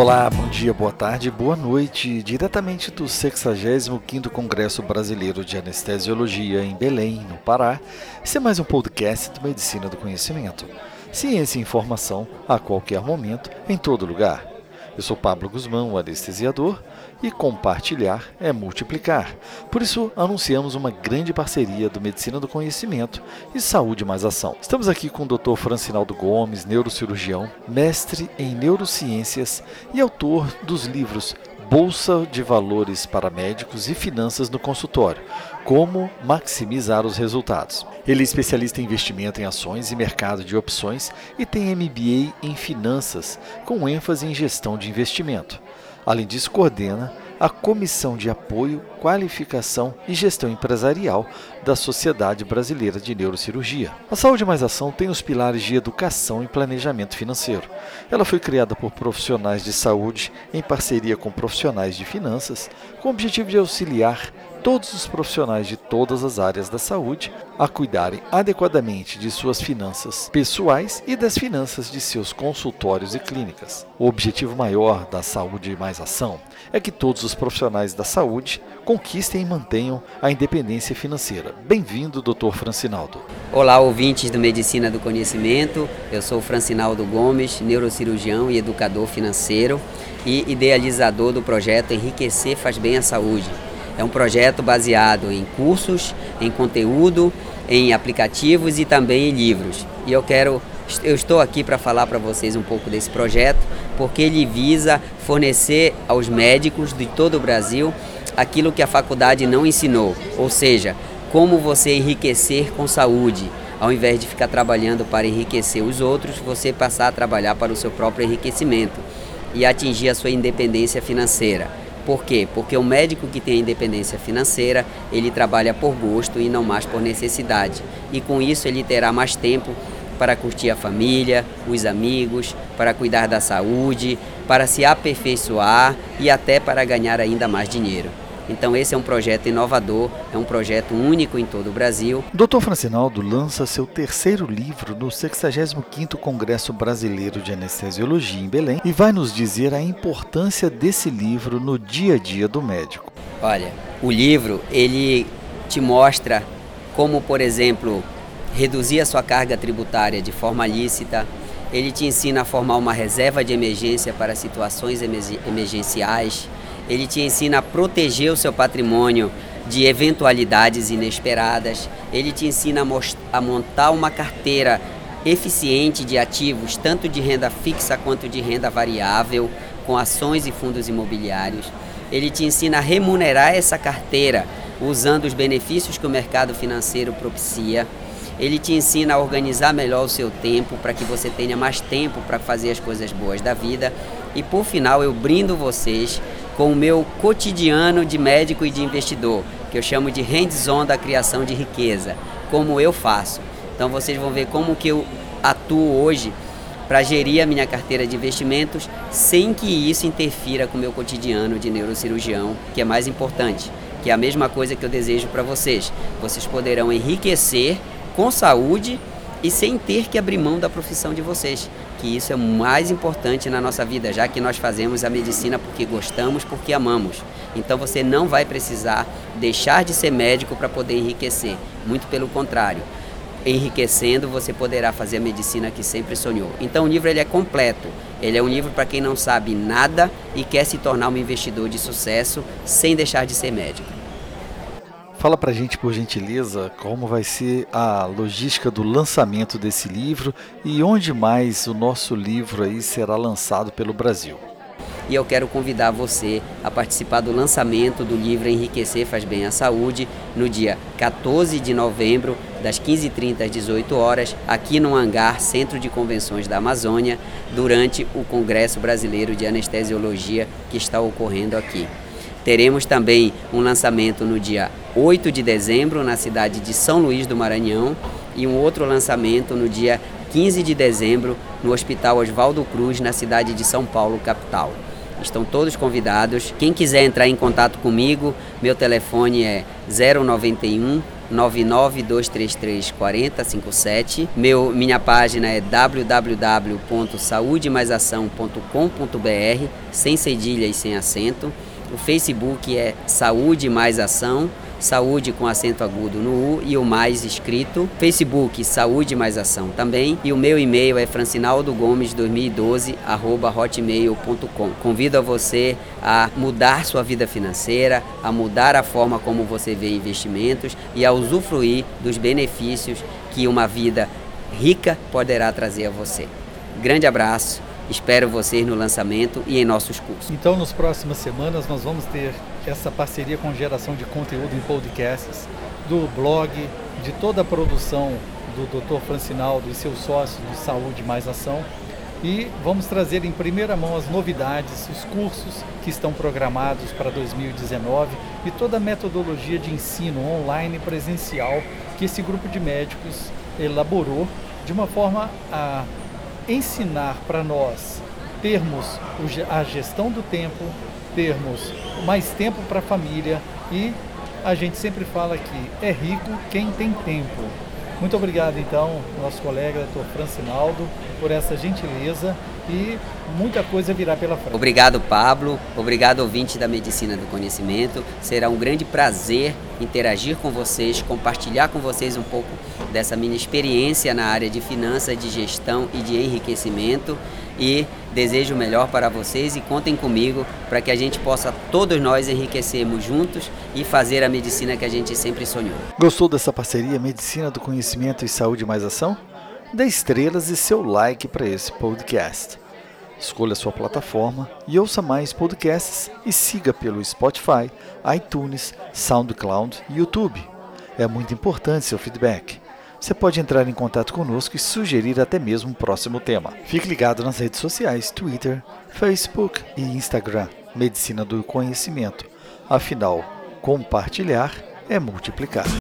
Olá, bom dia, boa tarde, boa noite. Diretamente do 65º Congresso Brasileiro de Anestesiologia em Belém, no Pará. Esse é mais um podcast do Medicina do Conhecimento. Ciência e informação a qualquer momento, em todo lugar. Eu sou Pablo Guzmão, o anestesiador, e compartilhar é multiplicar. Por isso, anunciamos uma grande parceria do Medicina do Conhecimento e Saúde Mais Ação. Estamos aqui com o Dr. Francinaldo Gomes, neurocirurgião, mestre em neurociências e autor dos livros Bolsa de Valores para Médicos e Finanças no Consultório. Como maximizar os resultados. Ele é especialista em investimento em ações e mercado de opções e tem MBA em finanças, com ênfase em gestão de investimento. Além disso, coordena a Comissão de Apoio, Qualificação e Gestão Empresarial da Sociedade Brasileira de Neurocirurgia. A Saúde Mais Ação tem os pilares de educação e planejamento financeiro. Ela foi criada por profissionais de saúde em parceria com profissionais de finanças, com o objetivo de auxiliar todos os profissionais de todas as áreas da saúde a cuidarem adequadamente de suas finanças pessoais e das finanças de seus consultórios e clínicas. O objetivo maior da Saúde Mais Ação é que todos os profissionais da saúde conquistem e mantenham a independência financeira. Bem-vindo, Dr. Francinaldo. Olá, ouvintes do Medicina do Conhecimento. Eu sou Francinaldo Gomes, neurocirurgião e educador financeiro e idealizador do projeto Enriquecer Faz Bem à Saúde é um projeto baseado em cursos, em conteúdo, em aplicativos e também em livros. E eu quero eu estou aqui para falar para vocês um pouco desse projeto, porque ele visa fornecer aos médicos de todo o Brasil aquilo que a faculdade não ensinou, ou seja, como você enriquecer com saúde. Ao invés de ficar trabalhando para enriquecer os outros, você passar a trabalhar para o seu próprio enriquecimento e atingir a sua independência financeira. Por quê? Porque o médico que tem a independência financeira, ele trabalha por gosto e não mais por necessidade. E com isso ele terá mais tempo para curtir a família, os amigos, para cuidar da saúde, para se aperfeiçoar e até para ganhar ainda mais dinheiro. Então esse é um projeto inovador, é um projeto único em todo o Brasil. Dr. Francinaldo lança seu terceiro livro no 65º Congresso Brasileiro de Anestesiologia em Belém e vai nos dizer a importância desse livro no dia a dia do médico. Olha, o livro ele te mostra como, por exemplo, reduzir a sua carga tributária de forma lícita, ele te ensina a formar uma reserva de emergência para situações emergenciais, ele te ensina a proteger o seu patrimônio de eventualidades inesperadas, ele te ensina a, a montar uma carteira eficiente de ativos, tanto de renda fixa quanto de renda variável, com ações e fundos imobiliários. Ele te ensina a remunerar essa carteira usando os benefícios que o mercado financeiro propicia. Ele te ensina a organizar melhor o seu tempo para que você tenha mais tempo para fazer as coisas boas da vida. E por final, eu brindo vocês com o meu cotidiano de médico e de investidor, que eu chamo de hands-on da criação de riqueza, como eu faço. Então vocês vão ver como que eu atuo hoje para gerir a minha carteira de investimentos sem que isso interfira com o meu cotidiano de neurocirurgião, que é mais importante, que é a mesma coisa que eu desejo para vocês. Vocês poderão enriquecer com saúde e sem ter que abrir mão da profissão de vocês que isso é o mais importante na nossa vida, já que nós fazemos a medicina porque gostamos, porque amamos. Então você não vai precisar deixar de ser médico para poder enriquecer. Muito pelo contrário. Enriquecendo, você poderá fazer a medicina que sempre sonhou. Então o livro ele é completo. Ele é um livro para quem não sabe nada e quer se tornar um investidor de sucesso sem deixar de ser médico. Fala pra gente, por gentileza, como vai ser a logística do lançamento desse livro e onde mais o nosso livro aí será lançado pelo Brasil. E eu quero convidar você a participar do lançamento do livro Enriquecer Faz Bem à Saúde no dia 14 de novembro, das 15h30 às 18 horas, aqui no Hangar Centro de Convenções da Amazônia, durante o Congresso Brasileiro de Anestesiologia que está ocorrendo aqui. Teremos também um lançamento no dia 8 de dezembro na cidade de São Luís do Maranhão e um outro lançamento no dia 15 de dezembro no Hospital Oswaldo Cruz, na cidade de São Paulo, capital. Estão todos convidados. Quem quiser entrar em contato comigo, meu telefone é 091 99233 4057. Meu, minha página é www.saudemaisação.com.br, sem cedilha e sem acento. O Facebook é Saúde Mais Ação Saúde com acento agudo no U e o mais escrito. Facebook Saúde Mais Ação também. E o meu e-mail é francinaldogomes2012 hotmail.com. Convido a você a mudar sua vida financeira, a mudar a forma como você vê investimentos e a usufruir dos benefícios que uma vida rica poderá trazer a você. Grande abraço Espero vocês no lançamento e em nossos cursos. Então, nas próximas semanas, nós vamos ter essa parceria com geração de conteúdo em podcasts, do blog, de toda a produção do Dr. Francinaldo e seus sócios de Saúde Mais Ação. E vamos trazer em primeira mão as novidades, os cursos que estão programados para 2019 e toda a metodologia de ensino online e presencial que esse grupo de médicos elaborou de uma forma a ensinar para nós termos a gestão do tempo, termos mais tempo para a família e a gente sempre fala que é rico quem tem tempo. Muito obrigado então, nosso colega Dr. Francinaldo, por essa gentileza e muita coisa virá pela frente. Obrigado, Pablo. Obrigado, ouvinte da Medicina do Conhecimento. Será um grande prazer interagir com vocês, compartilhar com vocês um pouco dessa minha experiência na área de finanças, de gestão e de enriquecimento. E desejo o melhor para vocês e contem comigo para que a gente possa todos nós enriquecermos juntos e fazer a medicina que a gente sempre sonhou. Gostou dessa parceria Medicina do Conhecimento e Saúde Mais Ação? Dê estrelas e seu like para esse podcast. Escolha sua plataforma e ouça mais podcasts e siga pelo Spotify, iTunes, SoundCloud e YouTube. É muito importante seu feedback. Você pode entrar em contato conosco e sugerir até mesmo um próximo tema. Fique ligado nas redes sociais, Twitter, Facebook e Instagram. Medicina do Conhecimento. Afinal, compartilhar é multiplicar.